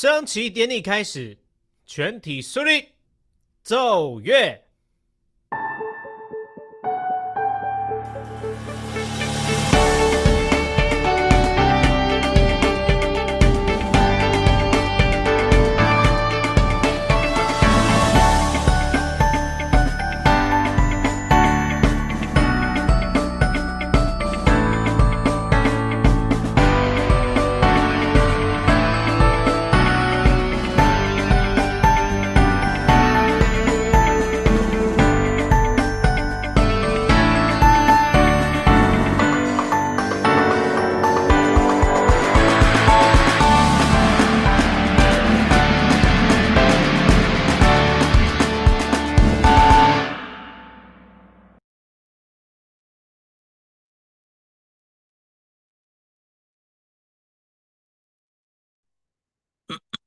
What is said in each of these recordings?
升旗典礼开始，全体肃立，奏乐。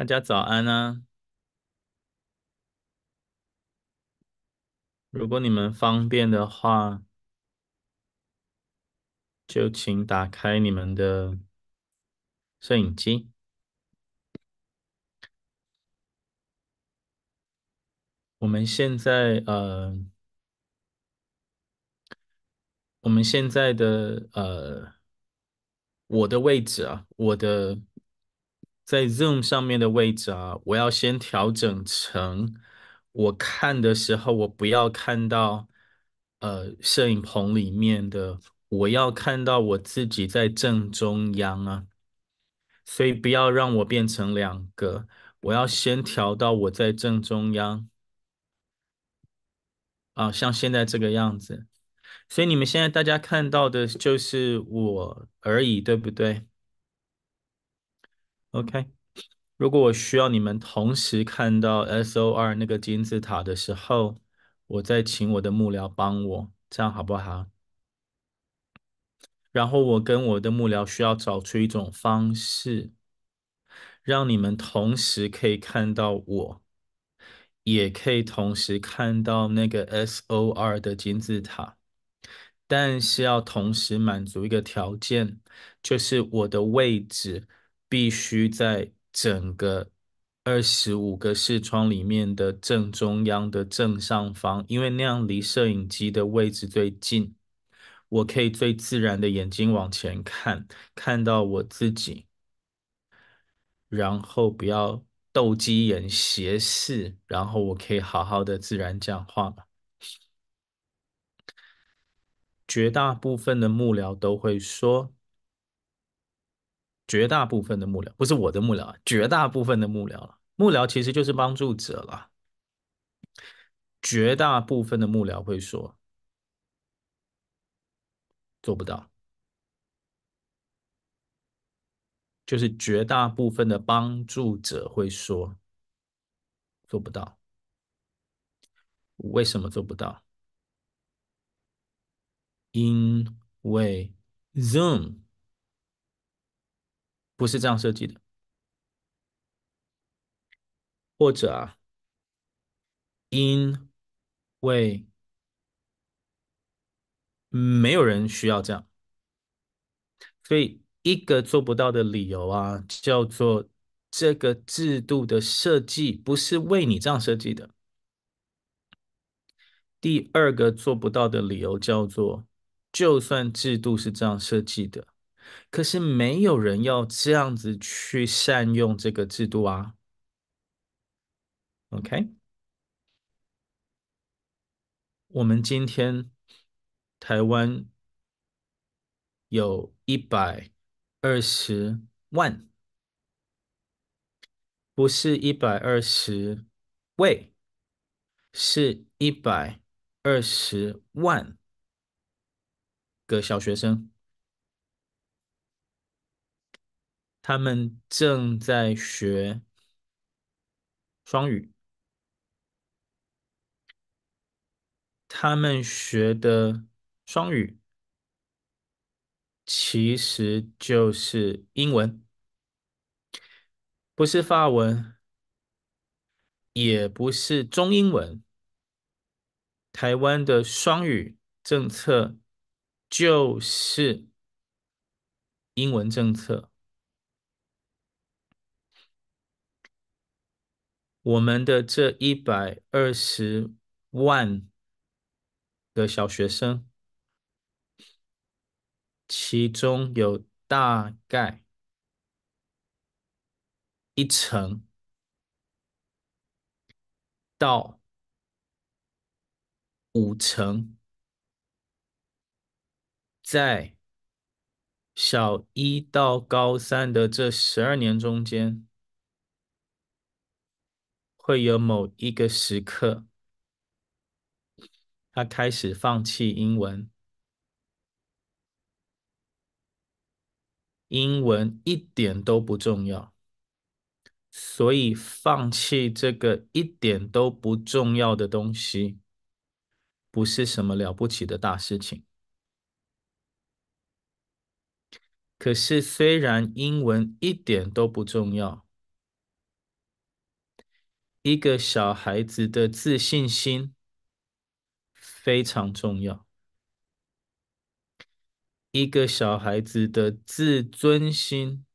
大家早安啊！如果你们方便的话，就请打开你们的摄影机。我们现在呃，我们现在的呃，我的位置啊，我的。在 Zoom 上面的位置啊，我要先调整成我看的时候，我不要看到呃摄影棚里面的，我要看到我自己在正中央啊，所以不要让我变成两个，我要先调到我在正中央。啊，像现在这个样子，所以你们现在大家看到的就是我而已，对不对？？OK，如果我需要你们同时看到 SOR 那个金字塔的时候，我再请我的幕僚帮我，这样好不好？然后我跟我的幕僚需要找出一种方式，让你们同时可以看到我，也可以同时看到那个 SOR 的金字塔，但是要同时满足一个条件，就是我的位置。必须在整个二十五个视窗里面的正中央的正上方，因为那样离摄影机的位置最近，我可以最自然的眼睛往前看，看到我自己，然后不要斗鸡眼斜视，然后我可以好好的自然讲话。绝大部分的幕僚都会说。绝大部分的幕僚，不是我的幕僚，绝大部分的幕僚了。幕僚其实就是帮助者了。绝大部分的幕僚会说做不到，就是绝大部分的帮助者会说做不到。为什么做不到？因为 Zoom。不是这样设计的，或者啊，因为没有人需要这样，所以一个做不到的理由啊，叫做这个制度的设计不是为你这样设计的。第二个做不到的理由叫做，就算制度是这样设计的。可是没有人要这样子去善用这个制度啊，OK？我们今天台湾有一百二十万，不是一百二十位，是一百二十万个小学生，他们正在学双语。他们学的双语其实就是英文，不是法文，也不是中英文。台湾的双语政策就是英文政策。我们的这一百二十万的小学生，其中有大概一成到五成，在小一到高三的这十二年中间，会有某一个时刻。他开始放弃英文，英文一点都不重要，所以放弃这个一点都不重要的东西，不是什么了不起的大事情。可是，虽然英文一点都不重要，一个小孩子的自信心。非常重要。一个小孩子的自尊心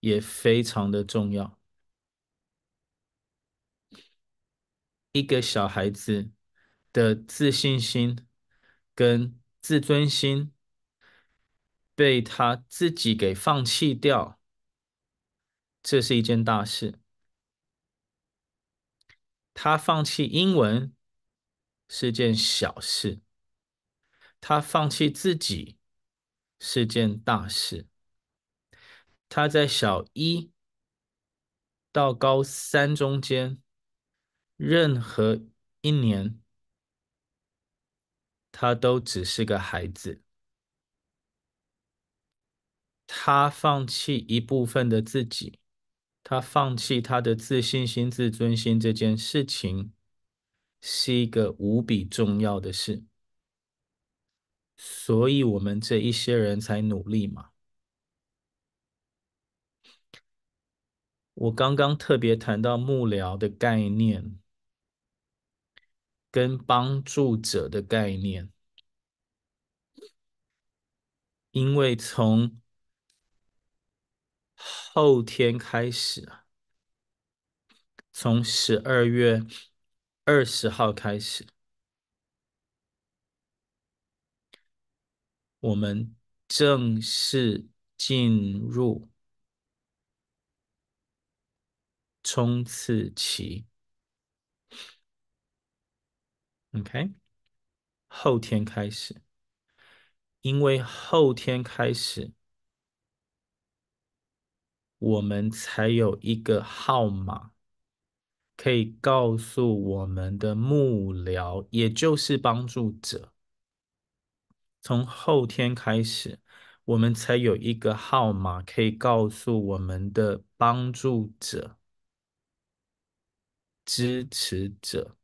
也非常的重要。一个小孩子的自信心跟自尊心被他自己给放弃掉，这是一件大事。他放弃英文。是件小事，他放弃自己是件大事。他在小一到高三中间，任何一年，他都只是个孩子。他放弃一部分的自己，他放弃他的自信心、自尊心这件事情。是一个无比重要的事，所以我们这一些人才努力嘛。我刚刚特别谈到幕僚的概念，跟帮助者的概念，因为从后天开始，从十二月。二十号开始，我们正式进入冲刺期。OK，后天开始，因为后天开始，我们才有一个号码。可以告诉我们的幕僚，也就是帮助者，从后天开始，我们才有一个号码可以告诉我们的帮助者、支持者，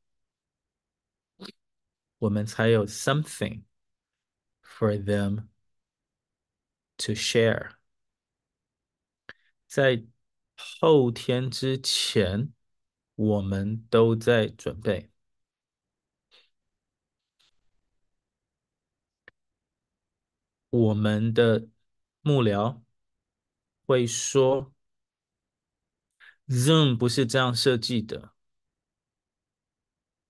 我们才有 something for them to share。在后天之前。我们都在准备。我们的幕僚会说：“Zoom 不是这样设计的，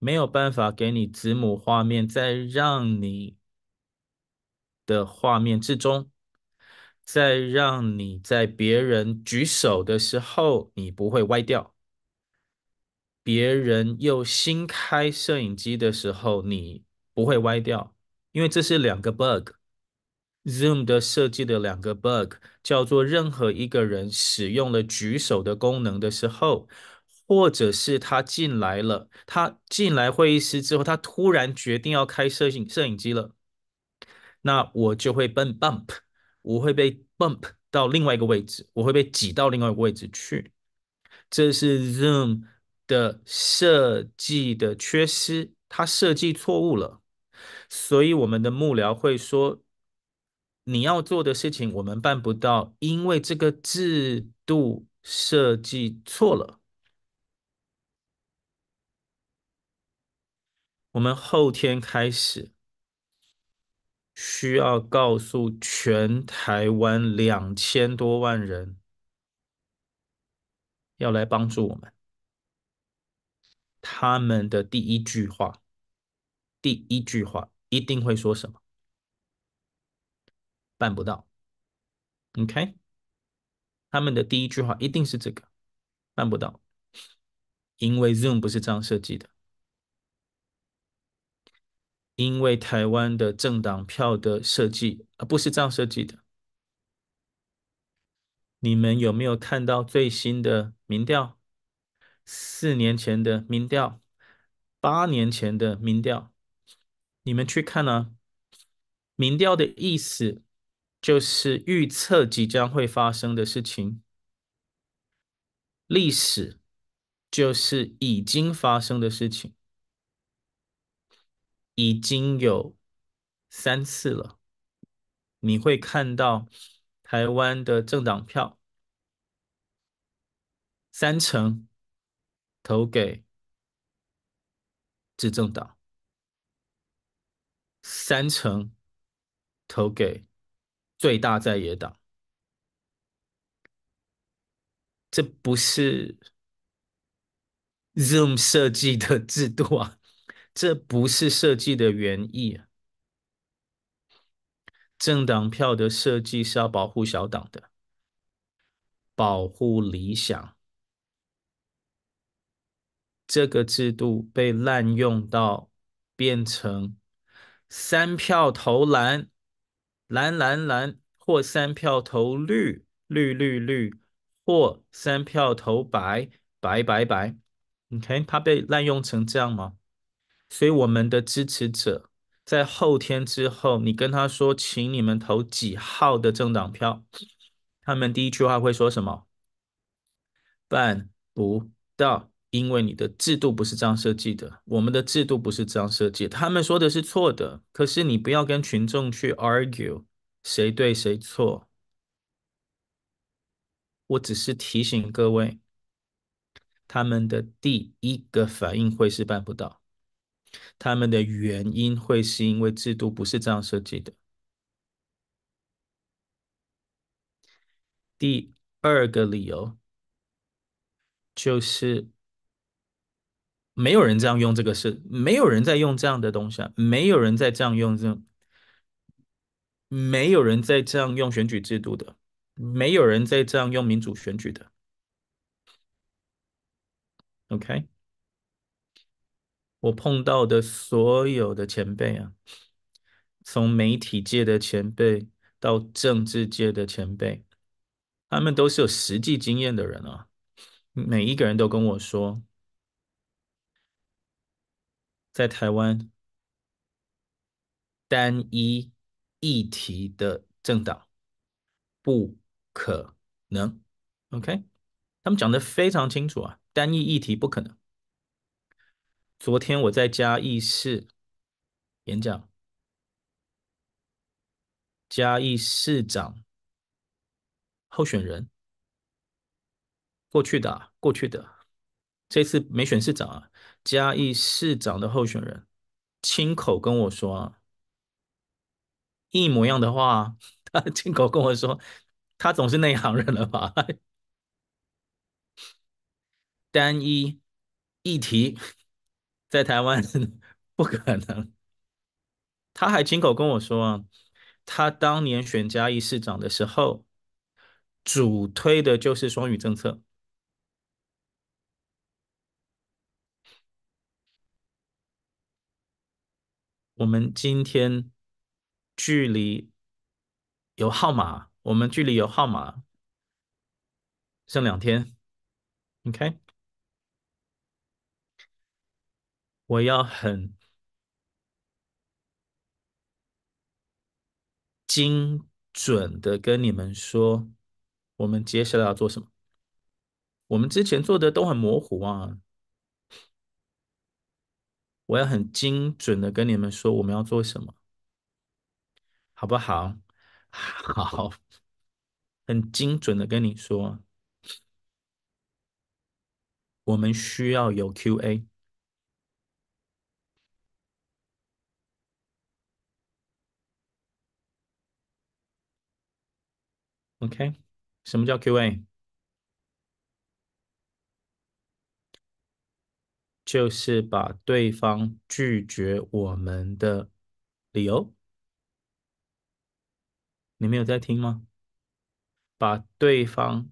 没有办法给你子母画面，再让你的画面之中，在让你在别人举手的时候，你不会歪掉。”别人又新开摄影机的时候，你不会歪掉，因为这是两个 bug。Zoom 的设计的两个 bug 叫做：任何一个人使用了举手的功能的时候，或者是他进来了，他进来会议室之后，他突然决定要开摄影摄影机了，那我就会被 bump，我会被 bump 到另外一个位置，我会被挤到另外一个位置去。这是 Zoom 的设计的缺失，它设计错误了，所以我们的幕僚会说。你要做的事情我们办不到，因为这个制度设计错了。我们后天开始需要告诉全台湾两千多万人要来帮助我们。他们的第一句话，第一句话一定会说什么？办不到，OK？他们的第一句话一定是这个，办不到，因为 Zoom 不是这样设计的，因为台湾的政党票的设计啊不是这样设计的。你们有没有看到最新的民调？四年前的民调，八年前的民调，你们去看啊，民调的意思。就是预测即将会发生的事情，历史就是已经发生的事情，已经有三次了。你会看到台湾的政党票，三成投给执政党，三成投给。最大在野党，这不是 Zoom 设计的制度啊，这不是设计的原意啊。政党票的设计是要保护小党的，保护理想。这个制度被滥用到变成三票投蓝。蓝蓝蓝，或三票投绿绿绿绿，或三票投白白白白。OK，它被滥用成这样吗？所以我们的支持者在后天之后，你跟他说，请你们投几号的政党票，他们第一句话会说什么？办不到。因为你的制度不是这样设计的，我们的制度不是这样设计，他们说的是错的。可是你不要跟群众去 argue 谁对谁错。我只是提醒各位，他们的第一个反应会是办不到，他们的原因会是因为制度不是这样设计的。第二个理由就是。没有人这样用这个事，没有人在用这样的东西啊，没有人在这样用这，没有人在这样用选举制度的，没有人在这样用民主选举的。OK，我碰到的所有的前辈啊，从媒体界的前辈到政治界的前辈，他们都是有实际经验的人啊，每一个人都跟我说。在台湾，单一议题的政党不可能。OK，他们讲的非常清楚啊，单一议题不可能。昨天我在嘉义市演讲，嘉义市长候选人，过去的，过去的。这次没选市长啊，嘉义市长的候选人亲口跟我说啊，一模一样的话，他亲口跟我说，他总是内行人了吧？单一议题在台湾 不可能。他还亲口跟我说啊，他当年选嘉义市长的时候，主推的就是双语政策。我们今天距离有号码，我们距离有号码，剩两天，OK。我要很精准的跟你们说，我们接下来要做什么？我们之前做的都很模糊啊。我要很精准的跟你们说我们要做什么，好不好？好，很精准的跟你说，我们需要有 QA。OK，什么叫 QA？就是把对方拒绝我们的理由，你们有在听吗？把对方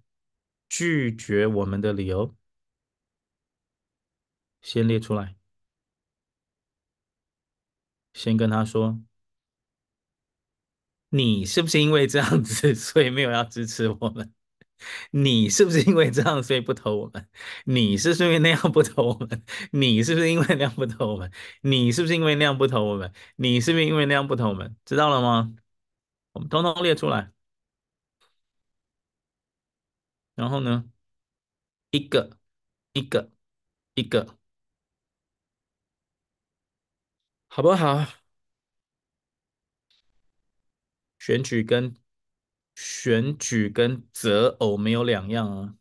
拒绝我们的理由先列出来，先跟他说，你是不是因为这样子，所以没有要支持我们？你是不是因为这样所以不投我们？你是不是因为那样不投我们？你是不是因为那样不投我们？你是不是因为那样不投我们？你是不是因为那样不投我们？知道了吗？我们通通列出来。然后呢，一个一个一个，好不好？选举跟。选举跟择偶没有两样啊，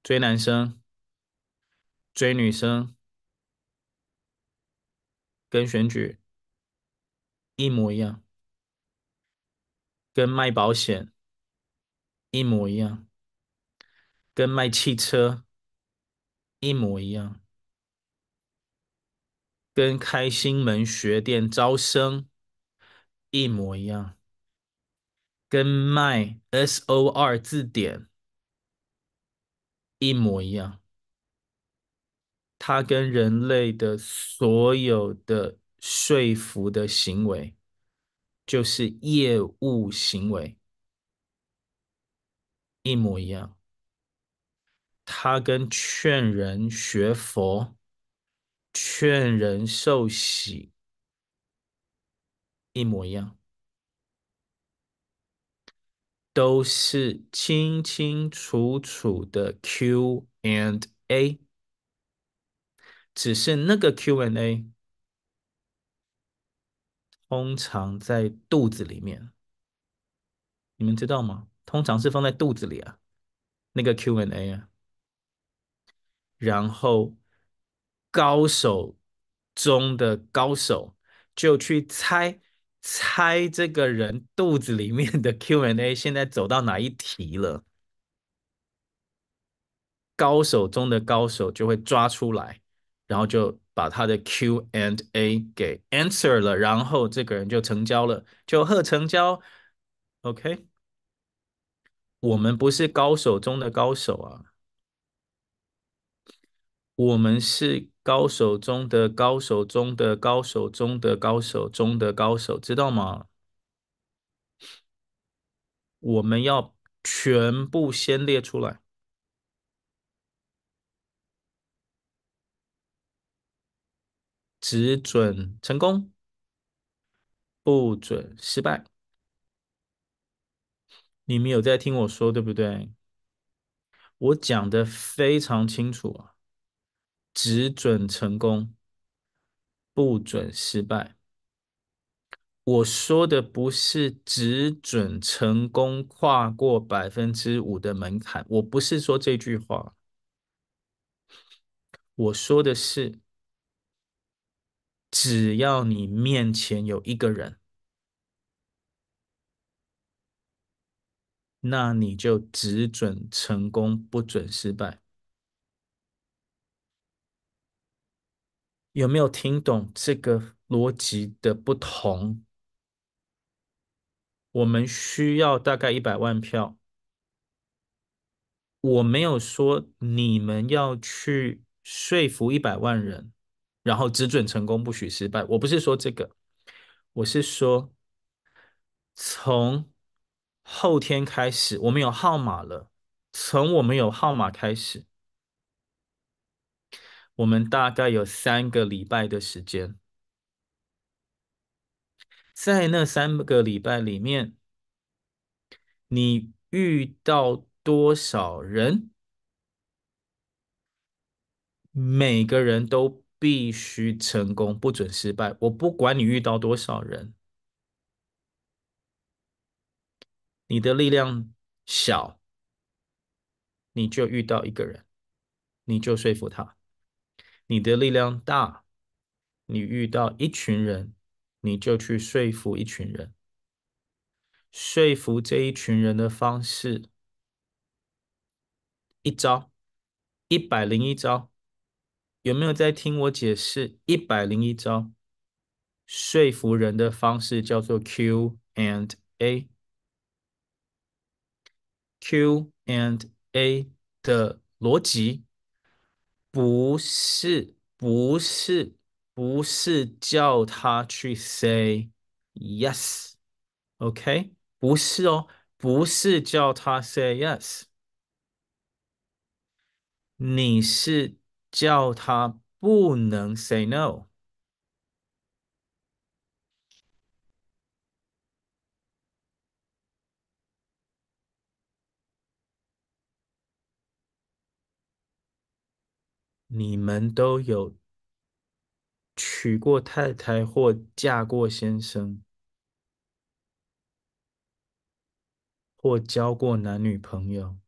追男生、追女生跟选举一模一样，跟卖保险一模一样，跟卖汽车一模一样，跟开心门学店招生一模一样。跟卖 SOR 字典一模一样，它跟人类的所有的说服的行为，就是业务行为，一模一样。它跟劝人学佛、劝人受洗一模一样。都是清清楚楚的 Q and A，只是那个 Q and A 通常在肚子里面，你们知道吗？通常是放在肚子里啊，那个 Q and A 啊，然后高手中的高手就去猜。猜这个人肚子里面的 Q&A 现在走到哪一题了？高手中的高手就会抓出来，然后就把他的 Q&A 给 answer 了，然后这个人就成交了，就贺成交。OK，我们不是高手中的高手啊，我们是。高手中的高手中的高手中的高手中的高手，知道吗？我们要全部先列出来，只准成功，不准失败。你们有在听我说，对不对？我讲的非常清楚啊。只准成功，不准失败。我说的不是只准成功跨过百分之五的门槛，我不是说这句话。我说的是，只要你面前有一个人，那你就只准成功，不准失败。有没有听懂这个逻辑的不同？我们需要大概一百万票。我没有说你们要去说服一百万人，然后只准成功，不许失败。我不是说这个，我是说从后天开始，我们有号码了。从我们有号码开始，我们大概有三个礼拜的时间，在那三个礼拜里面，你遇到多少人？每个人都必须成功，不准失败。我不管你遇到多少人，你的力量小，你就遇到一个人，你就说服他；你的力量大，你遇到一群人，你就去说服一群人。说服这一群人的方式，一招，一百零一招。有没有在听我解释？一百零一招说服人的方式叫做 Q and A。Q and A 的逻辑不是不是不是叫他去 say yes，OK？不是哦，不是叫他 say yes，你是。叫他不能 say no。你们都有娶过太太或嫁过先生，或交过男女朋友。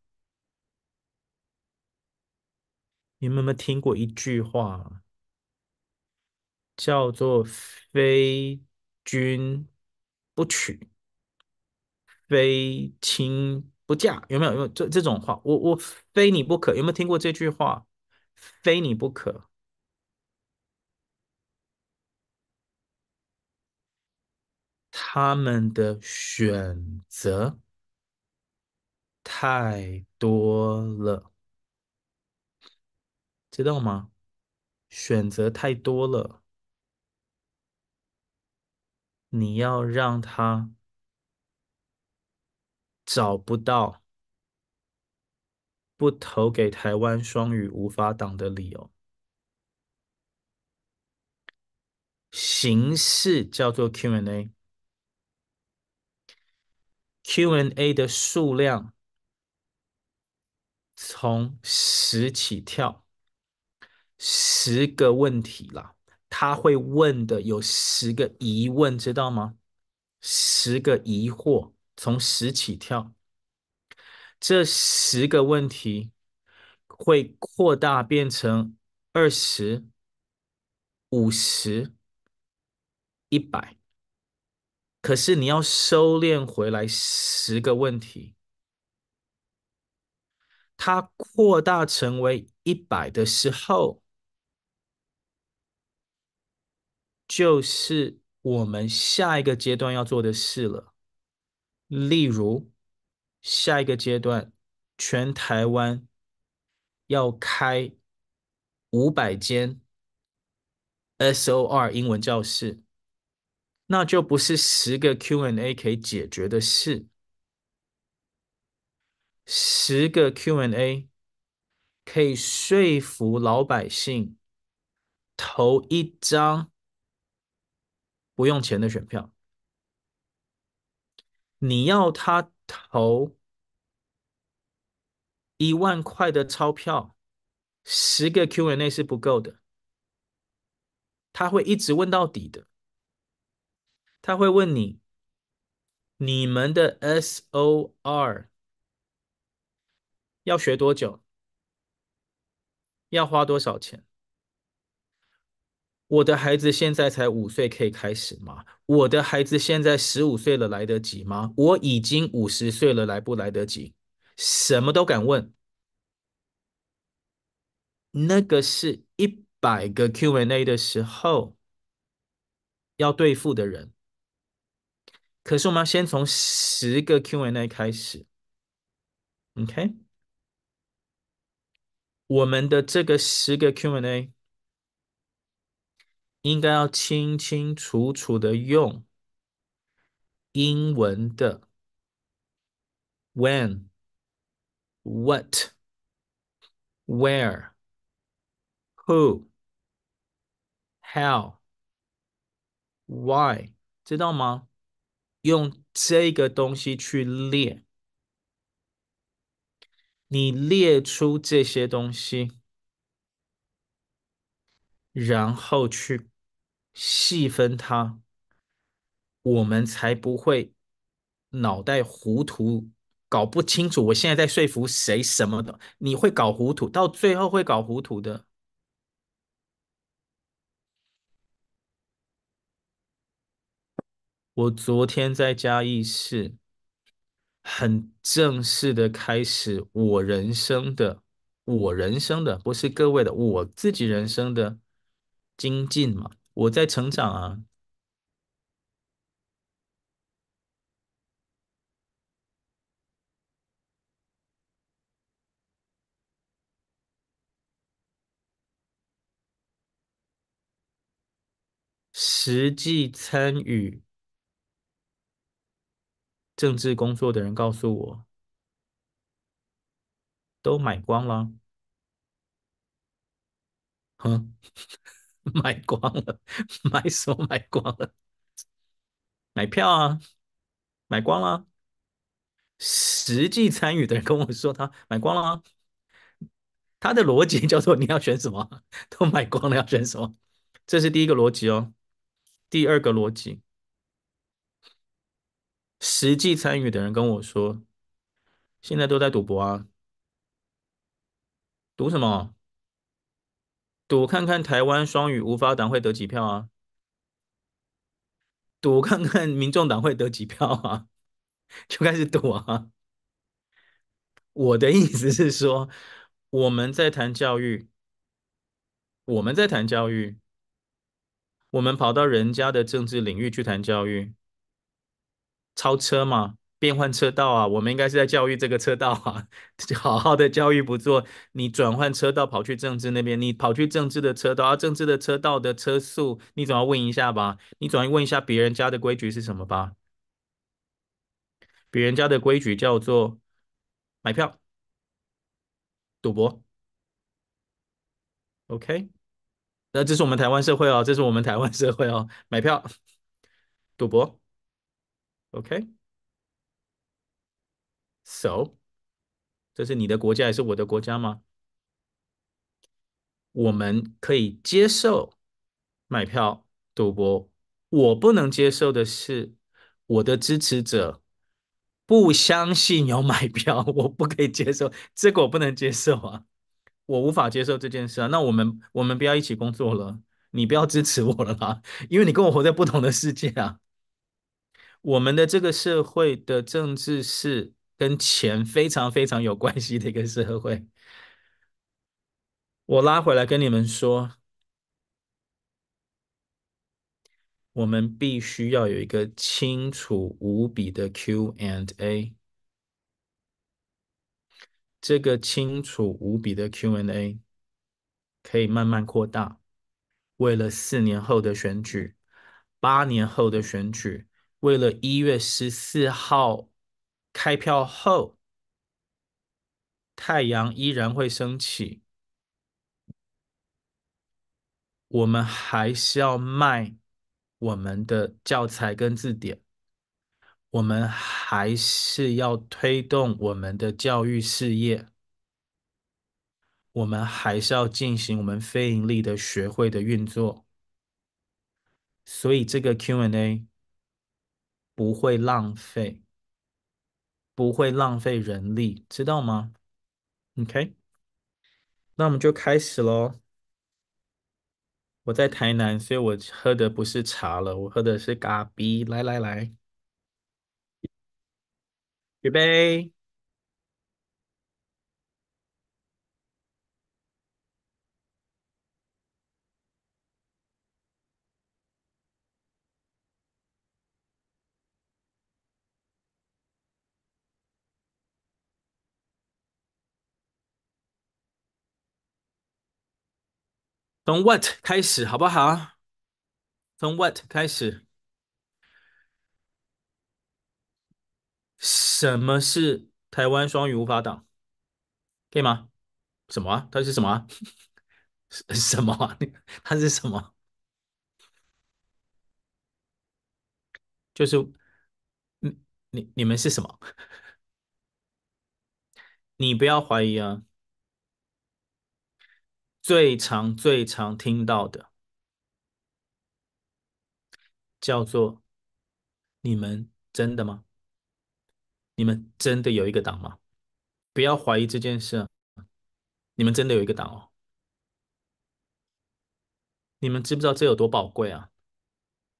你们有没有听过一句话，叫做“非君不娶，非亲不嫁”？有没有？有没有这这种话？我我非你不可，有没有听过这句话？非你不可。他们的选择太多了。知道吗？选择太多了，你要让他找不到不投给台湾双语无法党的理由。形式叫做 Q&A，Q&A 的数量从十起跳。十个问题啦，他会问的有十个疑问，知道吗？十个疑惑，从十起跳，这十个问题会扩大变成二十、五十、一百，可是你要收敛回来十个问题，它扩大成为一百的时候。就是我们下一个阶段要做的事了。例如，下一个阶段，全台湾要开五百间 SOR 英文教室，那就不是十个 Q&A 可以解决的事。十个 Q&A 可以说服老百姓投一张。不用钱的选票，你要他投一万块的钞票，十个 Q&A 是不够的，他会一直问到底的。他会问你，你们的 SOR 要学多久？要花多少钱？我的孩子现在才五岁，可以开始吗？我的孩子现在十五岁了，来得及吗？我已经五十岁了，来不来得及？什么都敢问。那个是一百个 Q&A 的时候要对付的人。可是我们要先从十个 Q&A 开始，OK？我们的这个十个 Q&A。应该要清清楚楚的用英文的 when、what、where、who、how、why，知道吗？用这个东西去列，你列出这些东西，然后去细分它，我们才不会脑袋糊涂，搞不清楚我现在在说服谁什么的，你会搞糊涂，到最后会搞糊涂的。我昨天在嘉义市，很正式的开始我人生的，我人生的，不是各位的，我自己人生的精进嘛，我在成长啊。实际参与政治工作的人告诉我，都买光了。哼，买光了，买什么买光了？买票啊，买光了。实际参与的人跟我说，他买光了。他的逻辑叫做你要选什么，都买光了，要选什么？这是第一个逻辑哦。第二个逻辑，实际参与的人跟我说，现在都在赌博啊，赌什么？赌看看台湾双语无法党会得几票啊？赌看看民众党会得几票啊？就开始赌啊！我的意思是说，我们在谈教育，我们在谈教育。我们跑到人家的政治领域去谈教育，超车嘛，变换车道啊，我们应该是在教育这个车道啊，好好的教育不做，你转换车道跑去政治那边，你跑去政治的车道，啊，政治的车道的车速，你总要问一下吧，你总要问一下别人家的规矩是什么吧？别人家的规矩叫做买票、赌博，OK。那这是我们台湾社会哦，这是我们台湾社会哦，买票、赌博，OK？So，这是你的国家还是我的国家吗？我们可以接受买票、赌博，我不能接受的是我的支持者不相信有买票，我不可以接受，这个我不能接受啊。我无法接受这件事啊！那我们我们不要一起工作了，你不要支持我了啦，因为你跟我活在不同的世界啊。我们的这个社会的政治是跟钱非常非常有关系的一个社会。我拉回来跟你们说，我们必须要有一个清楚无比的 Q and A。这个清楚无比的 Q&A 可以慢慢扩大，为了四年后的选举，八年后的选举，为了一月十四号开票后，太阳依然会升起，我们还是要卖我们的教材跟字典。我们还是要推动我们的教育事业，我们还是要进行我们非营利的学会的运作，所以这个 Q&A 不会浪费，不会浪费人力，知道吗？OK，那我们就开始喽。我在台南，所以我喝的不是茶了，我喝的是咖啡。来来来。预备。从 what 开始好不好？从 what 开始？什么是台湾双语无法党？可以吗？什么啊？它是什么啊？什么啊？它是什么？就是，你你你们是什么？你不要怀疑啊！最常最常听到的叫做“你们真的吗？你们真的有一个党吗？”不要怀疑这件事！你们真的有一个党哦！你们知不知道这有多宝贵啊？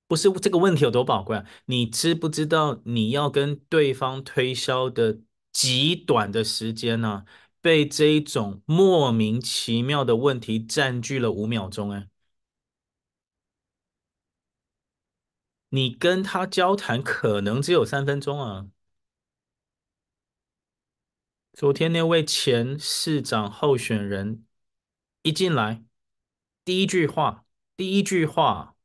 不是这个问题有多宝贵啊？你知不知道你要跟对方推销的极短的时间呢、啊，被这一种莫名其妙的问题占据了五秒钟？哎，你跟他交谈可能只有三分钟啊！昨天那位前市长候选人一进来，第一句话，第一句话，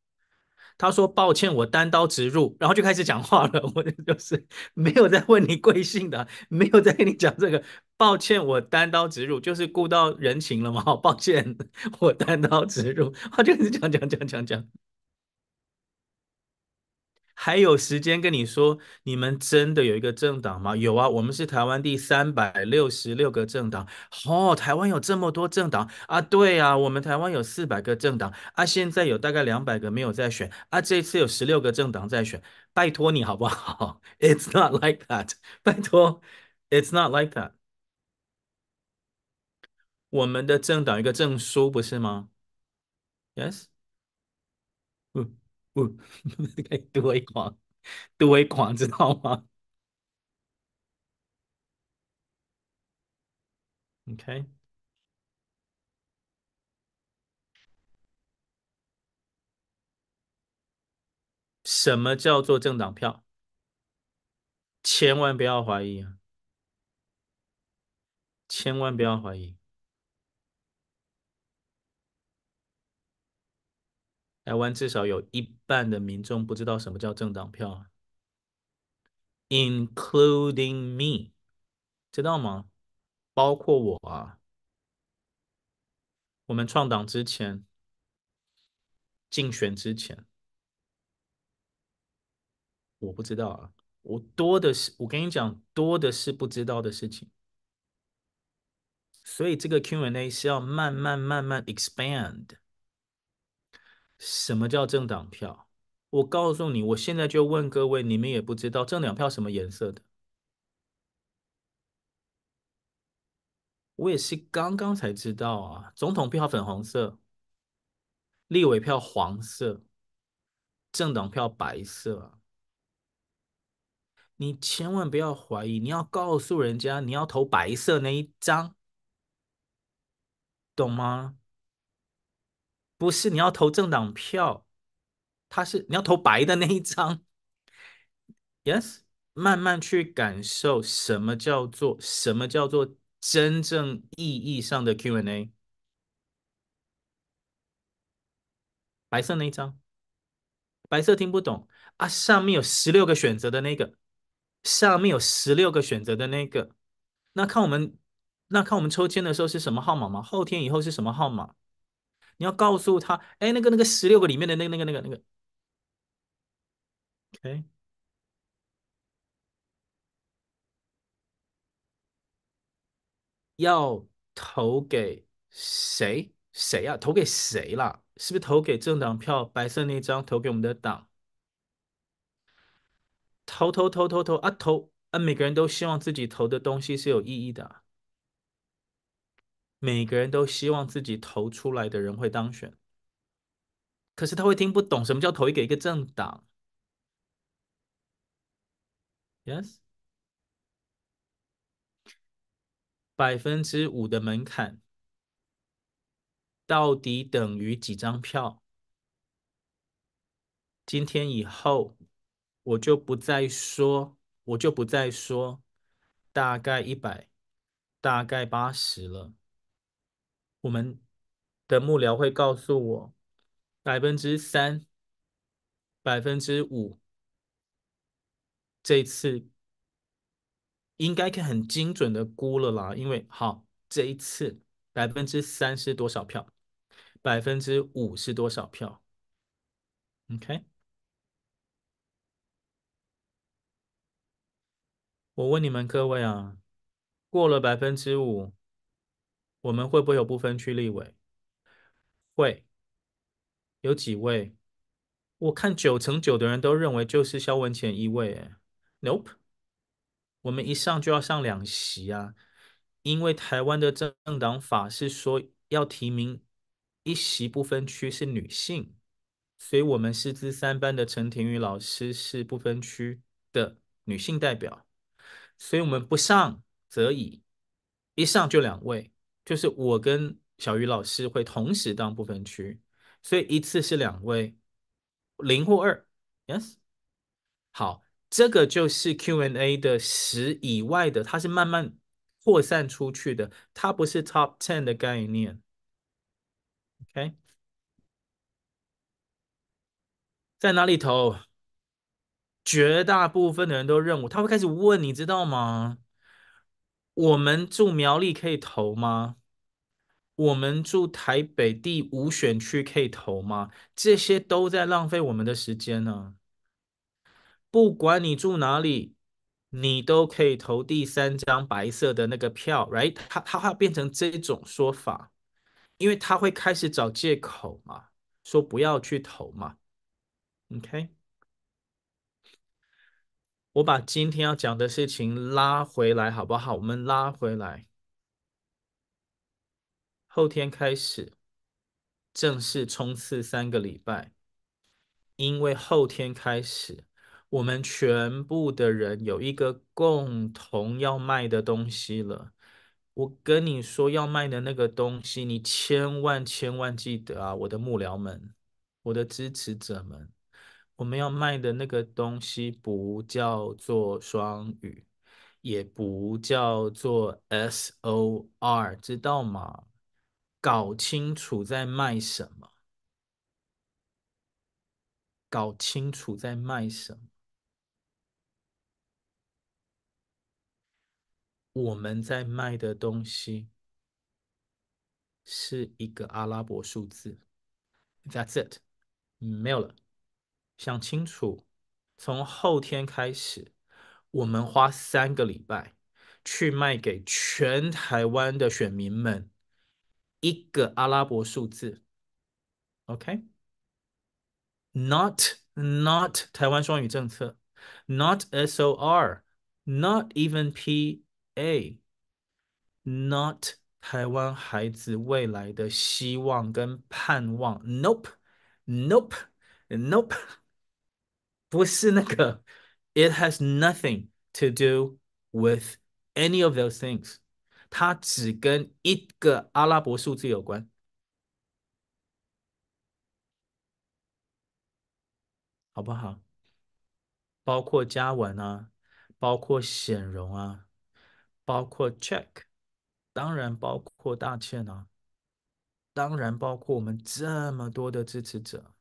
他说：“抱歉，我单刀直入。”然后就开始讲话了。我就是没有在问你贵姓的，没有在跟你讲这个。抱歉，我单刀直入，就是顾到人情了嘛。抱歉，我单刀直入，他就开始讲讲讲讲讲。还有时间跟你说，你们真的有一个政党吗？有啊，我们是台湾第三百六十六个政党。哦，台湾有这么多政党啊？对啊，我们台湾有四百个政党啊，现在有大概两百个没有在选啊，这次有十六个政党在选。拜托你好不好？It's not like that。拜托，It's not like that。我们的政党一个证书不是吗？Yes。嗯。不，多一狂，多一狂，知道吗？OK，什么叫做政党票？千万不要怀疑啊！千万不要怀疑。台湾至少有一半的民众不知道什么叫政党票，including me，知道吗？包括我啊。我们创党之前，竞选之前，我不知道啊。我多的是，我跟你讲，多的是不知道的事情。所以这个 Q&A 是要慢慢慢慢 expand。什么叫政党票？我告诉你，我现在就问各位，你们也不知道政党票什么颜色的？我也是刚刚才知道啊。总统票粉红色，立委票黄色，政党票白色。你千万不要怀疑，你要告诉人家你要投白色那一张，懂吗？不是你要投政党票，他是你要投白的那一张。Yes，慢慢去感受什么叫做什么叫做真正意义上的 Q&A。白色那一张，白色听不懂啊？上面有十六个选择的那个，上面有十六个选择的那个，那看我们那看我们抽签的时候是什么号码吗？后天以后是什么号码？你要告诉他，哎，那个那个十六个里面的那个那个那个那个，OK，要投给谁？谁呀？投给谁啦？是不是投给政党票？白色那张投给我们的党？投投投投投啊投啊！每个人都希望自己投的东西是有意义的。每个人都希望自己投出来的人会当选，可是他会听不懂什么叫投给一个政党。Yes，百分之五的门槛到底等于几张票？今天以后我就不再说，我就不再说大概一百，大概八十了。我们的幕僚会告诉我，百分之三百分之五，这一次应该可以很精准的估了啦，因为好，这一次百分之三是多少票？百分之五是多少票？OK，我问你们各位啊，过了百分之五，我们会不会有不分区立委？会，有几位？我看九成九的人都认为就是萧文前一位，哎，Nope，我们一上就要上两席啊，因为台湾的政党法是说要提名一席不分区是女性，所以我们师资三班的陈庭瑜老师是不分区的女性代表，所以我们不上则已，一上就两位，就是我跟小鱼老师会同时当部分区，所以一次是两位。零或二，yes，好，这个就是 Q&A 的十以外的，它是慢慢扩散出去的，它不是 top ten 的概念，OK，在哪里投？绝大部分的人都认为他会开始问，你知道吗？我们住苗栗可以投吗？我们住台北第五选区可以投吗？这些都在浪费我们的时间呢。不管你住哪里，你都可以投第三张白色的那个票，right？他他会变成这种说法，因为他会开始找借口嘛，说不要去投嘛。OK，我把今天要讲的事情拉回来好不好？我们拉回来。后天开始正式冲刺三个礼拜，因为后天开始，我们全部的人有一个共同要卖的东西了。我跟你说要卖的那个东西，你千万千万记得啊，我的幕僚们，我的支持者们，我们要卖的那个东西不叫做双语，也不叫做 SOR，知道吗？搞清楚在卖什么，搞清楚在卖什么。我们在卖的东西是一个阿拉伯数字，That's it，没有了。想清楚，从后天开始，我们花三个礼拜去卖给全台湾的选民们。一个阿拉伯数字，OK？Not not 台湾双语政策，Not SOR，Not even PA，Not 台湾孩子未来的希望跟盼望，Nope，Nope，Nope，不是那个，It has nothing to do with any of those things。它只跟一个阿拉伯数字有关，好不好？包括加文啊，包括显荣啊，包括 check，当然包括大倩啊，当然包括我们这么多的支持者。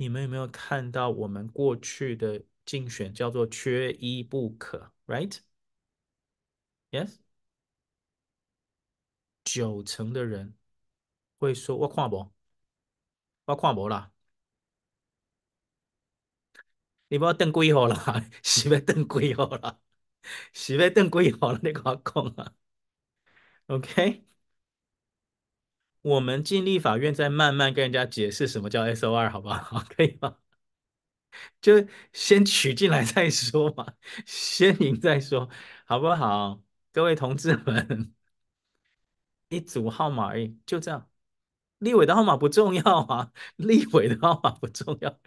你们有没有看到我们过去的？竞选叫做缺一不可，right？Yes，九成的人会说：“我看不，我看不啦。”你不要等几号啦，是要等几号啦，是要等几号啦？你跟我讲啊，OK？我们进立法院再慢慢跟人家解释什么叫 SOR，好不好？好 可以吗？就先取进来再说嘛，先赢再说，好不好？各位同志们，一组号码而已，就这样。立委的号码不重要啊，立委的号码不重要，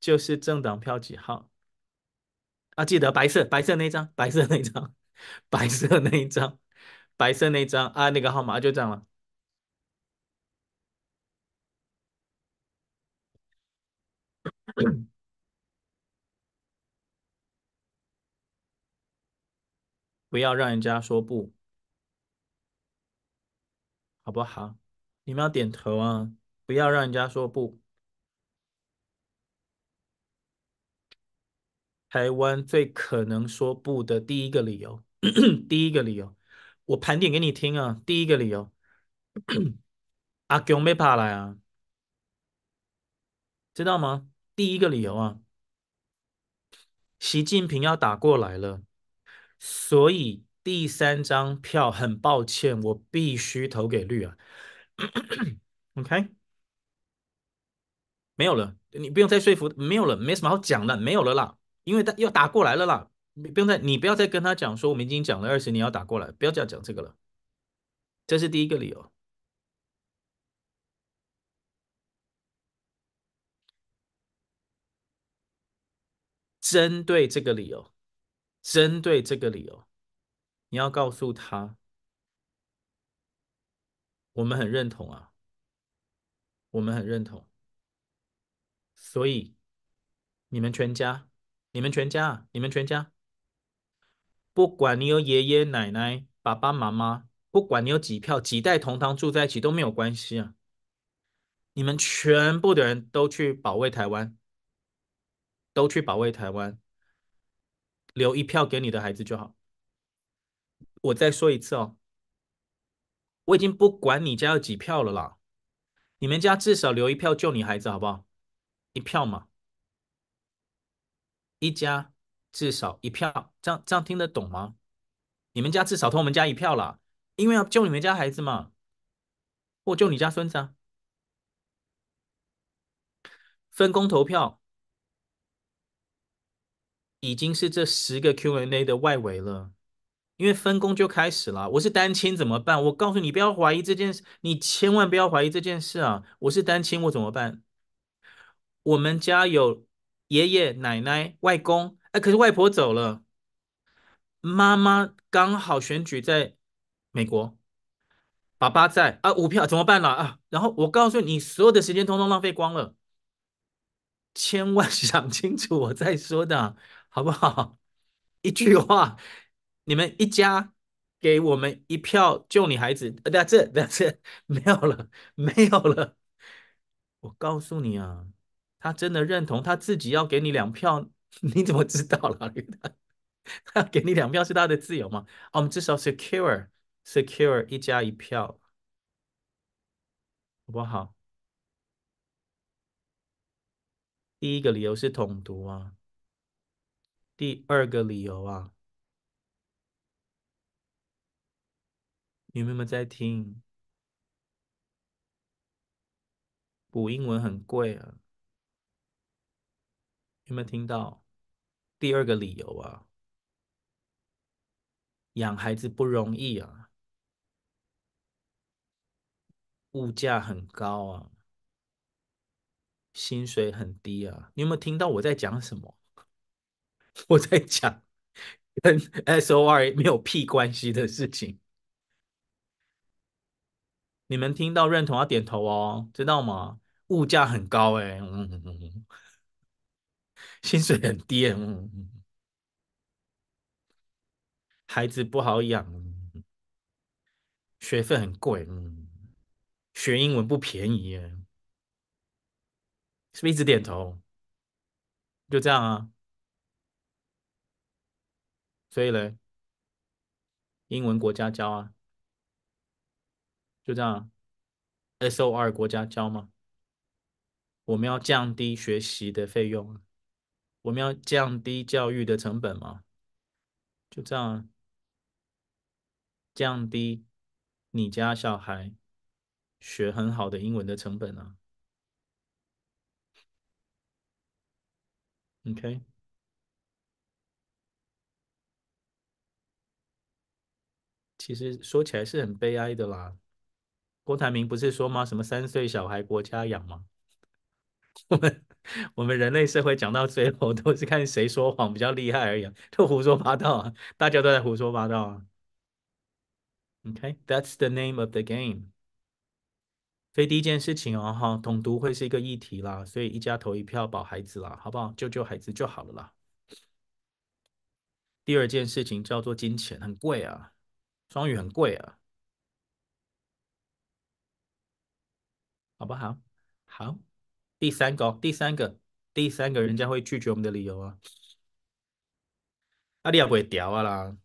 就是政党票几号啊？记得白色，白色那张，白色那张，白色那张，白色那张啊，那个号码就这样了。不要让人家说不，好不好？你们要点头啊，不要让人家说不。台湾最可能说不的第一个理由，第一个理由，我盘点给你听啊。第一个理由，阿公没爬来啊，知道吗？第一个理由啊，习近平要打过来了，所以第三张票很抱歉，我必须投给绿啊。OK，没有了，你不用再说服，没有了，没什么好讲的，没有了啦。因为他要打过来了啦，你不用再，你不要再跟他讲说我们已经讲了二十年要打过来，不要再讲这个了。这是第一个理由。针对这个理由，针对这个理由，你要告诉他，我们很认同啊，我们很认同，所以你们全家。你们全家，你们全家，不管你有爷爷奶奶、爸爸妈妈，不管你有几票、几代同堂住在一起都没有关系啊！你们全部的人都去保卫台湾，都去保卫台湾，留一票给你的孩子就好。我再说一次哦，我已经不管你家有几票了啦，你们家至少留一票救你孩子好不好？一票嘛。一家至少一票，这样这样听得懂吗？你们家至少投我们家一票了，因为要救你们家孩子嘛，或救你家孙子啊。分工投票已经是这十个 Q&A 的外围了，因为分工就开始了。我是单亲怎么办？我告诉你，不要怀疑这件事，你千万不要怀疑这件事啊！我是单亲，我怎么办？我们家有。爷爷奶奶、外公，哎，可是外婆走了，妈妈刚好选举在美国，爸爸在啊，五票怎么办了啊？然后我告诉你，所有的时间通通浪费光了，千万 想清楚我再说的好不好？一句话，你们一家给我们一票救你孩子，That's it, that's it，没有了，没有了，我告诉你啊。他真的认同，他自己要给你两票，你怎么知道了？他给你两票是他的自由吗？我们至少 secure secure 一家一票，好不好？第一个理由是统独啊，第二个理由啊，你有没有在听？补英文很贵啊。有没有听到第二个理由啊？养孩子不容易啊，物价很高啊，薪水很低啊。你有没有听到我在讲什么？我在讲跟 SOR 没有屁关系的事情。你们听到认同要点头哦，知道吗？物价很高哎，嗯。薪水很低，嗯，孩子不好养，学费很贵，嗯，学英文不便宜，是不是一直点头？就这样啊，所以嘞，英文国家教啊，就这样，SOR 国家教吗？我们要降低学习的费用。我们要降低教育的成本吗？就这样，降低你家小孩学很好的英文的成本啊。OK，其实说起来是很悲哀的啦。郭台铭不是说吗？什么三岁小孩国家养吗？我们。我们人类社会讲到最后都是看谁说谎比较厉害而已，都胡说八道啊！大家都在胡说八道啊。OK，that's the name of the game。所以第一件事情哦，哈，统独会是一个议题啦，所以一家投一票保孩子啦，好不好？救救孩子就好了啦。第二件事情叫做金钱，很贵啊，双语很贵啊。好不好？好，第三个，第三个，第三个人家会拒绝我们的理由啊。啊，你也不会调啊啦，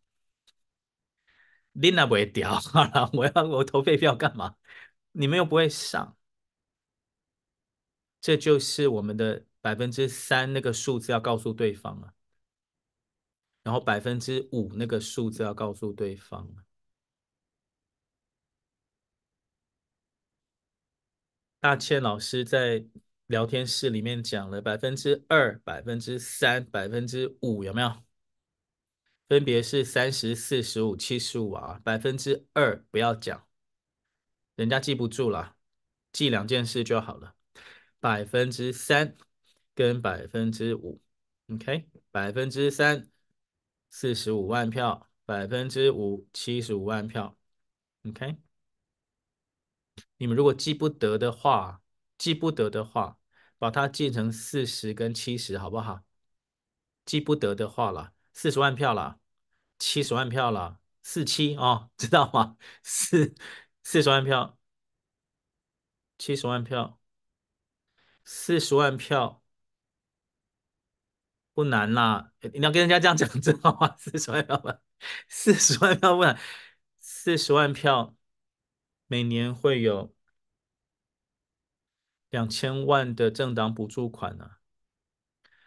你也不会调啊啦，我要我投废票干嘛？你们又不会上，这就是我们的百分之三那个数字要告诉对方啊，然后百分之五那个数字要告诉对方。大倩老师在聊天室里面讲了百分之二、百分之三、百分之五，有没有？分别是三十、四十五、七十五啊，百分之二不要讲，人家记不住了，记两件事就好了。百分之三跟百分之五，OK，百分之三四十五万票，百分之五七十五万票，OK。你们如果记不得的话，记不得的话，把它记成四十跟七十，好不好？记不得的话了。四十万票了，七十万票了，四七哦，知道吗？四四十万票，七十万票，四十万票不难啦。你要跟人家这样讲，知道吗？四十万票吧，四十万票不难，四十万票每年会有两千万的政党补助款呢、啊。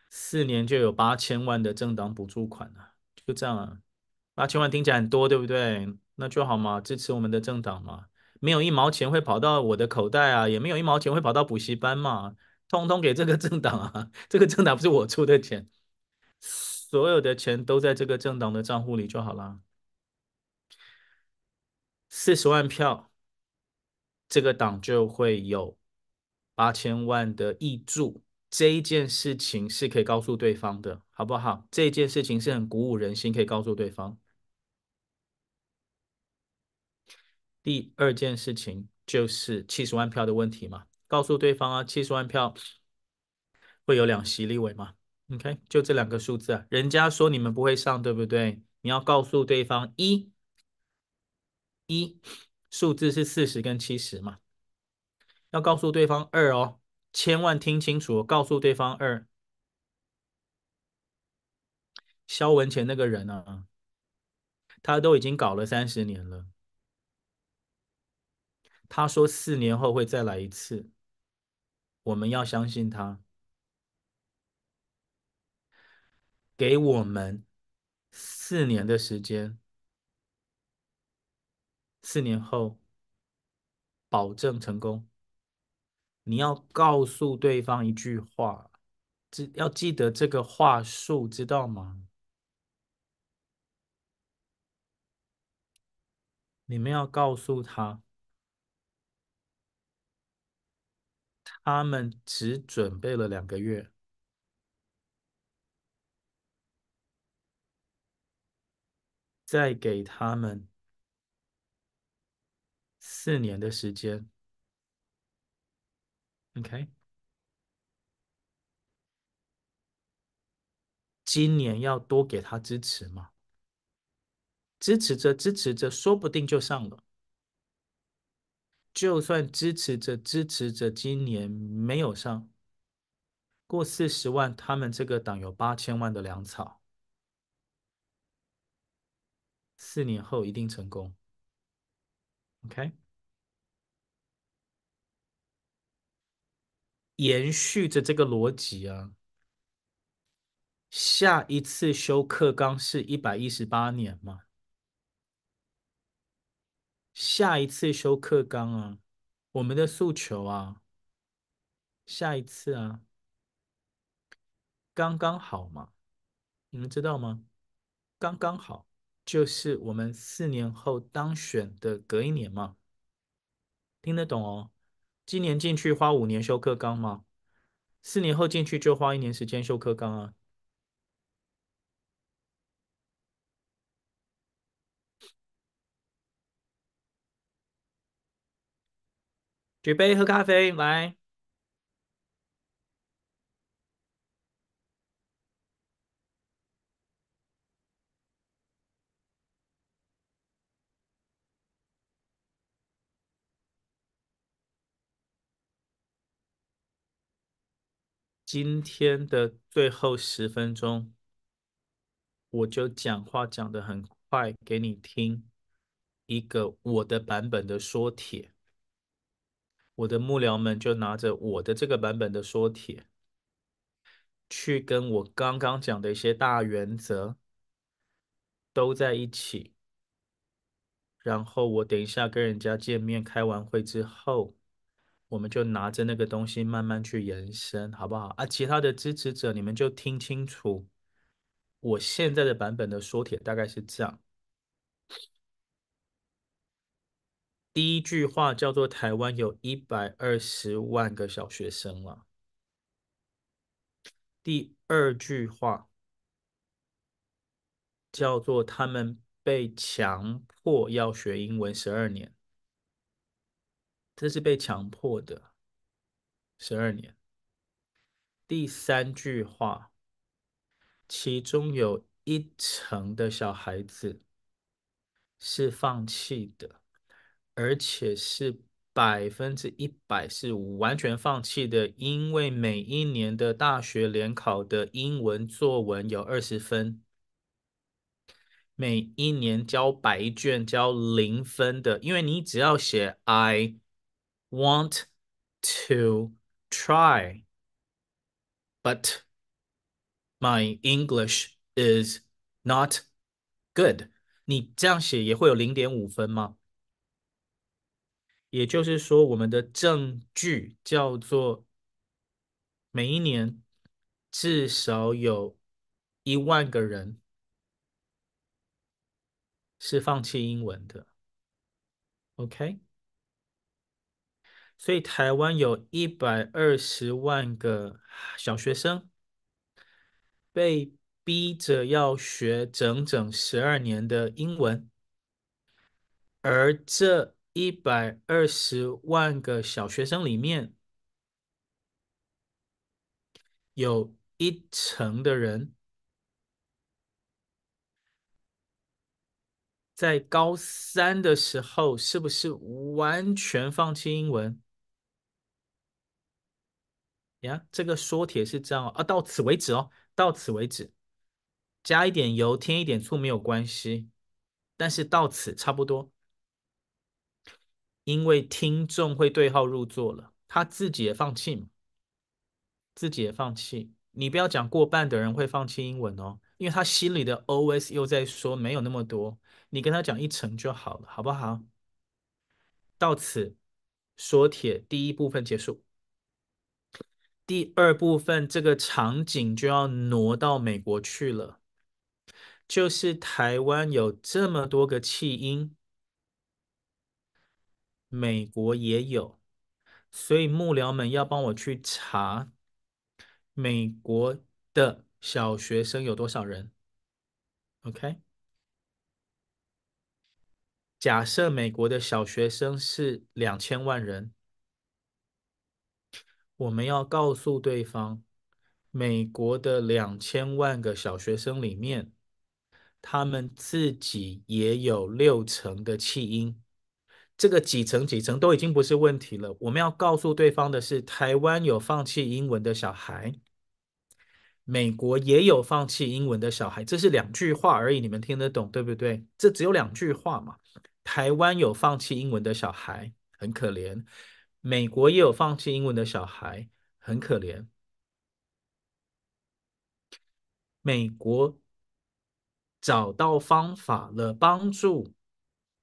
四年就有八千万的政党补助款了，就这样啊，八千万听起来很多，对不对？那就好嘛，支持我们的政党嘛，没有一毛钱会跑到我的口袋啊，也没有一毛钱会跑到补习班嘛，通通给这个政党啊，这个政党不是我出的钱，所有的钱都在这个政党的账户里就好了。四十万票，这个党就会有八千万的挹注。这一件事情是可以告诉对方的，好不好？这件事情是很鼓舞人心，可以告诉对方。第二件事情就是七十万票的问题嘛，告诉对方啊，七十万票会有两席立委嘛？OK，就这两个数字啊，人家说你们不会上，对不对？你要告诉对方一，一数字是四十跟七十嘛，要告诉对方二哦。千万听清楚，告诉对方二。萧文前那个人啊，他都已经搞了三十年了。他说四年后会再来一次，我们要相信他。给我们四年的时间，四年后保证成功。你要告诉对方一句话，只要记得这个话术，知道吗？你们要告诉他，他们只准备了两个月，再给他们四年的时间。OK，今年要多给他支持吗？支持着支持着，说不定就上了。就算支持着支持着，今年没有上，过四十万，他们这个党有八千万的粮草，四年后一定成功。OK。延续着这个逻辑啊，下一次修课纲是一百一十八年吗？下一次修课纲啊，我们的诉求啊，下一次啊，刚刚好嘛，你们知道吗？刚刚好就是我们四年后当选的隔一年嘛，听得懂哦？今年进去花五年修课纲吗？四年后进去就花一年时间修课纲啊！举杯喝咖啡，来。今天的最后十分钟，我就讲话讲得很快给你听一个我的版本的说帖。我的幕僚们就拿着我的这个版本的说帖，去跟我刚刚讲的一些大原则都在一起。然后我等一下跟人家见面，开完会之后，我们就拿着那个东西慢慢去延伸，好不好？啊，其他的支持者，你们就听清楚，我现在的版本的说帖大概是这样。第一句话叫做“台湾有一百二十万个小学生了”，第二句话叫做“他们”。被强迫要学英文十二年，这是被强迫的十二年。第三句话，其中有一成的小孩子是放弃的，而且是百分之一百是完全放弃的，因为每一年的大学联考的英文作文有二十分。每一年交白卷交零分的，因为你只要写 I want to try, but my English is not good。你这样写也会有零点五分吗？也就是说，我们的证据叫做每一年至少有一万个人。是放弃英文的，OK？所以台湾有一百二十万个小学生被逼着要学整整十二年的英文，而这一百二十万个小学生里面，有一成的人。在高三的时候，是不是完全放弃英文？呀，这个说帖是这样啊，到此为止哦，到此为止，加一点油，添一点醋没有关系，但是到此差不多，因为听众会对号入座了，他自己也放弃嘛，自己也放弃，你不要讲过半的人会放弃英文哦，因为他心里的 OS 又在说没有那么多。你跟他讲一层就好了，好不好？到此说帖第一部分结束。第二部分这个场景就要挪到美国去了，就是台湾有这么多个弃婴，美国也有，所以幕僚们要帮我去查美国的小学生有多少人，OK？假设美国的小学生是两千万人，我们要告诉对方，美国的两千万个小学生里面，他们自己也有六成的弃婴，这个几成几成都已经不是问题了。我们要告诉对方的是，台湾有放弃英文的小孩。美国也有放弃英文的小孩，这是两句话而已，你们听得懂对不对？这只有两句话嘛。台湾有放弃英文的小孩，很可怜；美国也有放弃英文的小孩，很可怜。美国找到方法了，帮助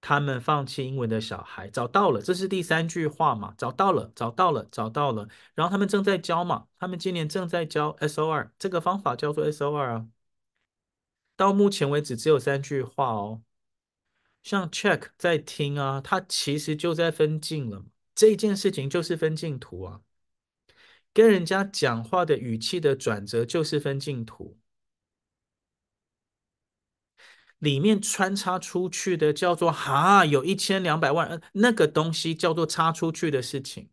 他们放弃英文的小孩，找到了，这是第三句话嘛？找到了，找到了，找到了。然后他们正在教嘛？他们今年正在教 SOR，这个方法叫做 SOR 啊。到目前为止只有三句话哦。像 check 在听啊，他其实就在分镜了。这件事情就是分镜图啊，跟人家讲话的语气的转折就是分镜图，里面穿插出去的叫做哈，有一千两百万，那个东西叫做插出去的事情。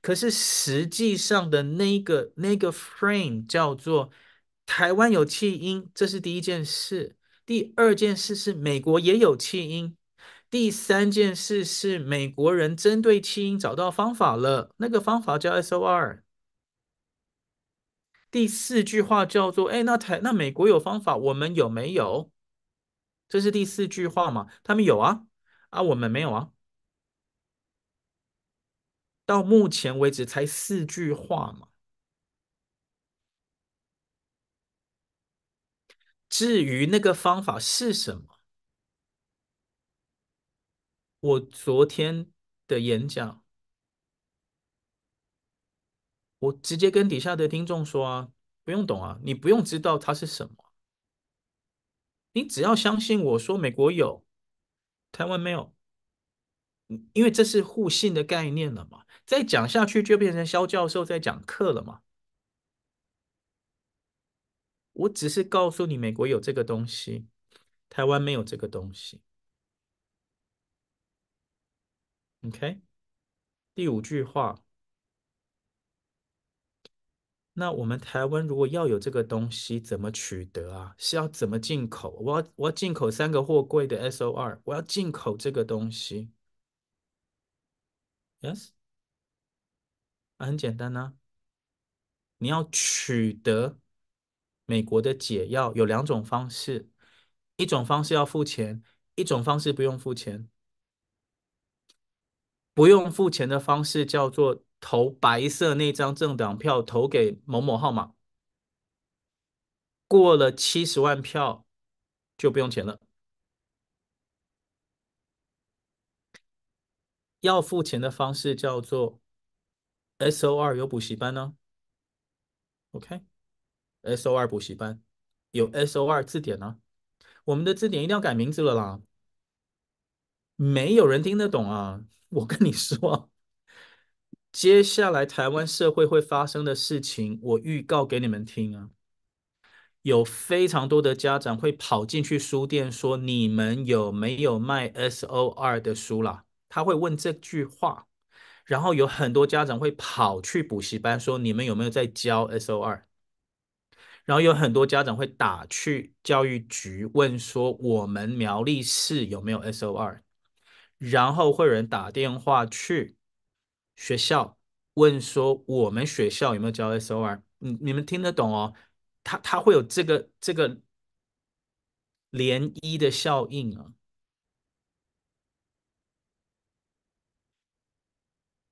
可是实际上的那个那个 frame 叫做台湾有气音，这是第一件事。第二件事是美国也有气音，第三件事是美国人针对弃婴找到方法了，那个方法叫 SOR。第四句话叫做：哎，那台那美国有方法，我们有没有？这是第四句话嘛？他们有啊，啊，我们没有啊。到目前为止才四句话嘛。至于那个方法是什么，我昨天的演讲。我直接跟底下的听众说啊，不用懂啊，你不用知道它是什么，你只要相信我说美国有，台湾没有，因为这是互信的概念了嘛。再讲下去就变成萧教授在讲课了嘛。我只是告诉你，美国有这个东西，台湾没有这个东西。OK，第五句话。那我们台湾如果要有这个东西，怎么取得啊？是要怎么进口？我要我要进口三个货柜的 SOR，我要进口这个东西。Yes，啊，很简单呐。你要取得美国的解药，有两种方式，一种方式要付钱，一种方式不用付钱。不用付钱的方式叫做。投白色那张政党票，投给某某号码，过了七十万票就不用钱了。要付钱的方式叫做 SOR 有补习班呢？OK，SOR 补习班有 SOR 字典呢？我们的字典一定要改名字了啦，没有人听得懂啊！我跟你说。接下来台湾社会会发生的事情，我预告给你们听啊！有非常多的家长会跑进去书店说：“你们有没有卖 SOR 的书啦？”他会问这句话，然后有很多家长会跑去补习班说：“你们有没有在教 SOR？” 然后有很多家长会打去教育局问说：“我们苗栗市有没有 SOR？” 然后会有人打电话去。学校问说：“我们学校有没有教 SOR？” 你你们听得懂哦？他他会有这个这个涟漪的效应啊！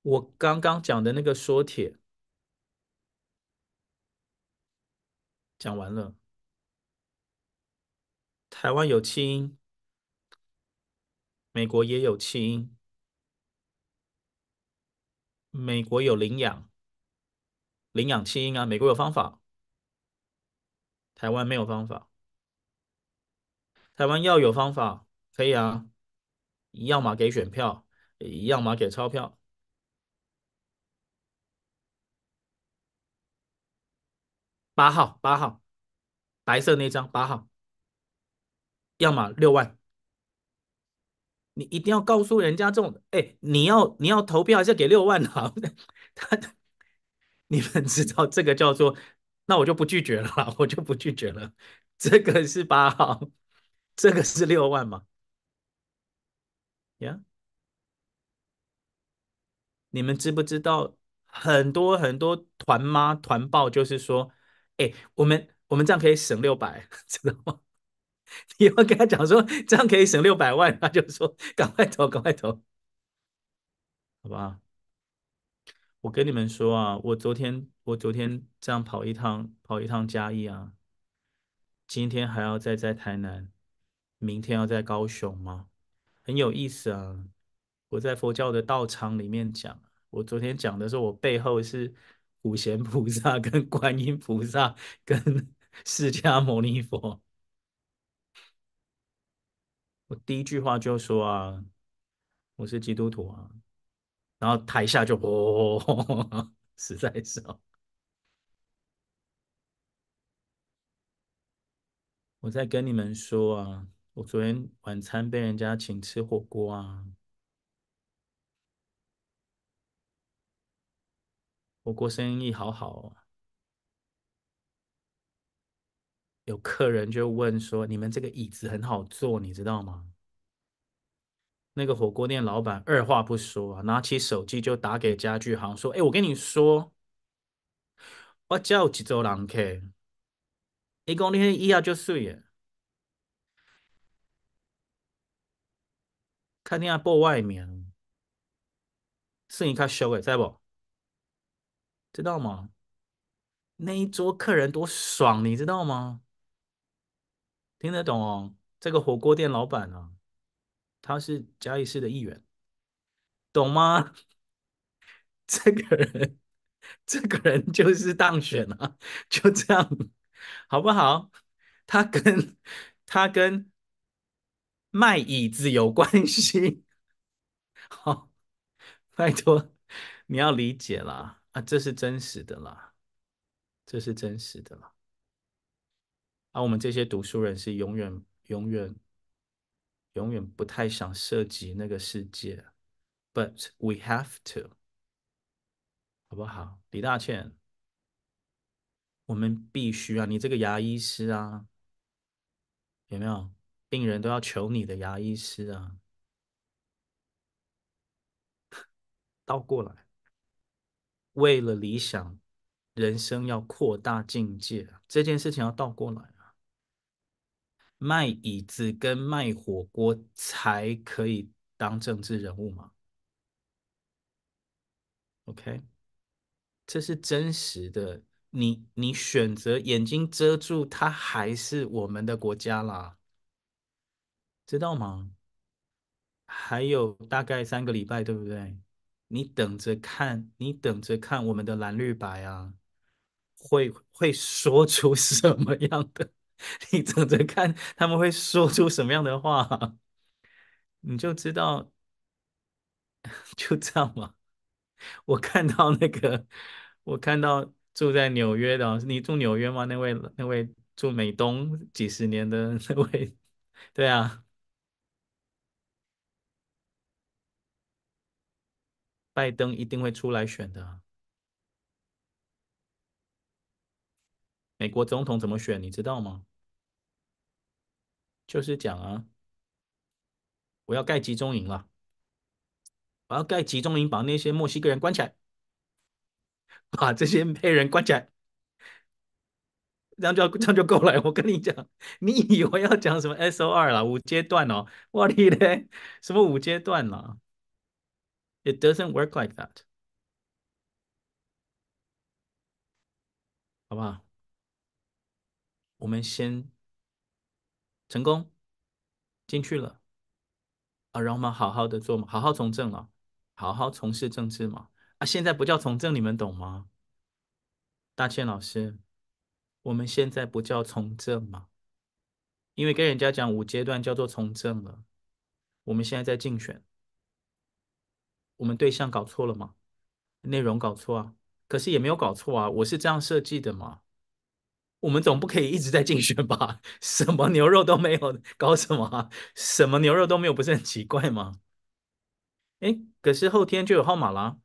我刚刚讲的那个说帖讲完了，台湾有弃婴，美国也有弃婴。美国有领养，领养弃婴啊，美国有方法，台湾没有方法。台湾要有方法，可以啊，要么给选票，要么给钞票。八号，八号，白色那张八号，要么六万。你一定要告诉人家这种，哎，你要你要投票还是给六万啊？他，你们知道这个叫做，那我就不拒绝了，我就不拒绝了。这个是八号，这个是六万嘛？呀，你们知不知道很多很多团妈团报就是说，哎，我们我们这样可以省六百，知道吗？你要跟他讲说，这样可以省六百万，他就说赶快投，赶快投，好吧？我跟你们说啊，我昨天我昨天这样跑一趟跑一趟嘉义啊，今天还要再在台南，明天要在高雄吗？很有意思啊！我在佛教的道场里面讲，我昨天讲的时候，我背后是普贤菩萨、跟观音菩萨、跟 释迦牟尼佛。我第一句话就说啊，我是基督徒啊，然后台下就哦，实在是哦，我在跟你们说啊，我昨天晚餐被人家请吃火锅啊，火锅生意好好哦，有客人就问说：“你们这个椅子很好坐，你知道吗？”那个火锅店老板二话不说啊，拿起手机就打给家具行说：“哎，我跟你说，我家有一组人客，伊讲你迄椅仔足水诶，看你阿报外面，算你较俗诶，知不？知道吗？那一桌客人多爽，你知道吗？听得懂哦？这个火锅店老板啊，他是嘉义市的议员，懂吗？这个人，这个人就是当选了，就这样，好不好？他跟他跟卖椅子有关系，好，拜托你要理解啦，啊，这是真实的啦，这是真实的啦。而、啊、我们这些读书人是永远、永远、永远不太想涉及那个世界，But we have to，好不好？李大倩，我们必须啊！你这个牙医师啊，有没有？病人都要求你的牙医师啊，倒过来，为了理想，人生要扩大境界，这件事情要倒过来。卖椅子跟卖火锅才可以当政治人物吗？OK，这是真实的。你你选择眼睛遮住，它还是我们的国家啦，知道吗？还有大概三个礼拜，对不对？你等着看，你等着看我们的蓝绿白啊，会会说出什么样的？你等着看他们会说出什么样的话，你就知道，就这样嘛。我看到那个，我看到住在纽约的，你住纽约吗？那位那位住美东几十年的 那位，对啊，拜登一定会出来选的。美国总统怎么选？你知道吗？就是讲啊，我要盖集中营了，我要盖集中营，把那些墨西哥人关起来，把这些黑人关起来，这样就这样就够了。我跟你讲，你以为要讲什么 SOR 啦，五阶段哦？我的嘞，什么五阶段啦？It doesn't work like that，好不好？我们先成功进去了啊，让我们好好的做嘛，好好从政了，好好从事政治嘛。啊，现在不叫从政，你们懂吗？大倩老师，我们现在不叫从政嘛，因为跟人家讲五阶段叫做从政了。我们现在在竞选，我们对象搞错了吗？内容搞错啊，可是也没有搞错啊，我是这样设计的嘛。我们总不可以一直在竞选吧？什么牛肉都没有，搞什么？什么牛肉都没有，不是很奇怪吗？哎，可是后天就有号码了，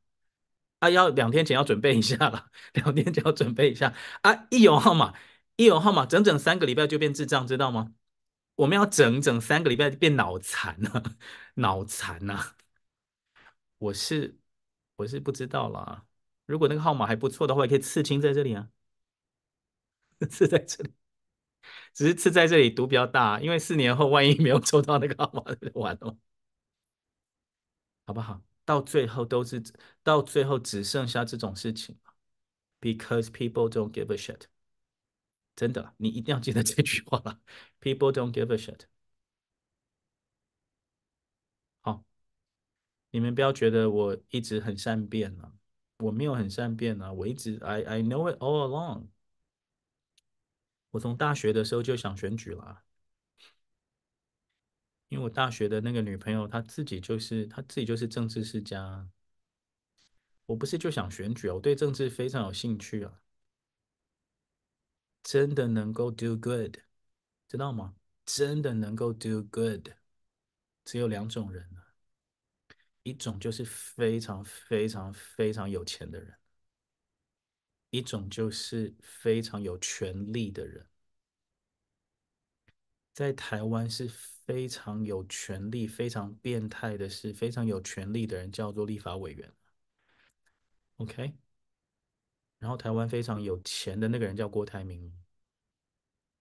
啊，要两天前要准备一下了，两天前要准备一下啊！一有号码，一有号码，整整三个礼拜就变智障，知道吗？我们要整整三个礼拜变脑残了，脑残啊！我是我是不知道啦，如果那个号码还不错的话，也可以刺青在这里啊。刺在这里，只是刺在这里毒比较大，因为四年后万一没有抽到那个号码，就完了，好不好？到最后都是，到最后只剩下这种事情，because people don't give a shit。真的，你一定要记得这句话了，people don't give a shit。好，你们不要觉得我一直很善变了，我没有很善变啊，我一直 I I know it all along。我从大学的时候就想选举了，因为我大学的那个女朋友，她自己就是她自己就是政治世家。我不是就想选举啊，我对政治非常有兴趣啊，真的能够 do good，知道吗？真的能够 do good，只有两种人啊，一种就是非常非常非常有钱的人。一种就是非常有权力的人，在台湾是非常有权力、非常变态的是非常有权力的人叫做立法委员。OK，然后台湾非常有钱的那个人叫郭台铭。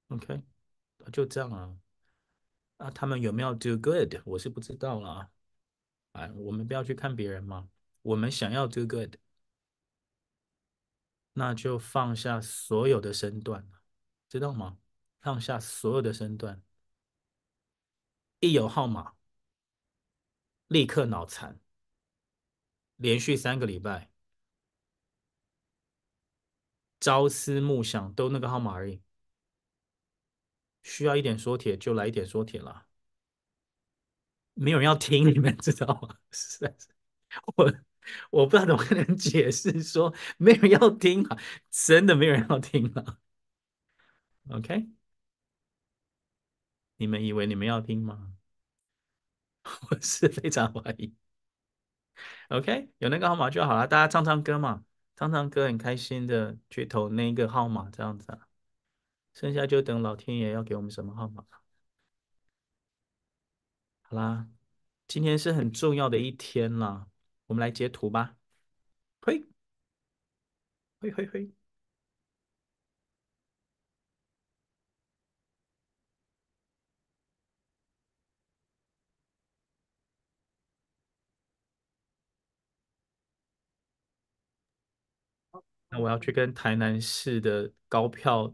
OK，就这样啊。啊，他们有没有 do good？我是不知道啦。哎，我们不要去看别人嘛。我们想要 do good，那就放下所有的身段，知道吗？放下所有的身段，一有号码，立刻脑残，连续三个礼拜。朝思暮想都那个号码而已，需要一点说帖就来一点说帖了，没有人要听，你们知道吗？实在是，我 我不知道怎么跟人解释说没有人要听啊，真的没有人要听啊。OK，你们以为你们要听吗？我是非常怀疑。OK，有那个号码就好了，大家唱唱歌嘛。唱唱歌很开心的去投那个号码，这样子啊，剩下就等老天爷要给我们什么号码。好啦，今天是很重要的一天啦，我们来截图吧。嘿，嘿嘿嘿。那我要去跟台南市的高票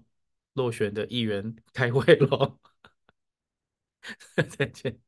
落选的议员开会喽，再见。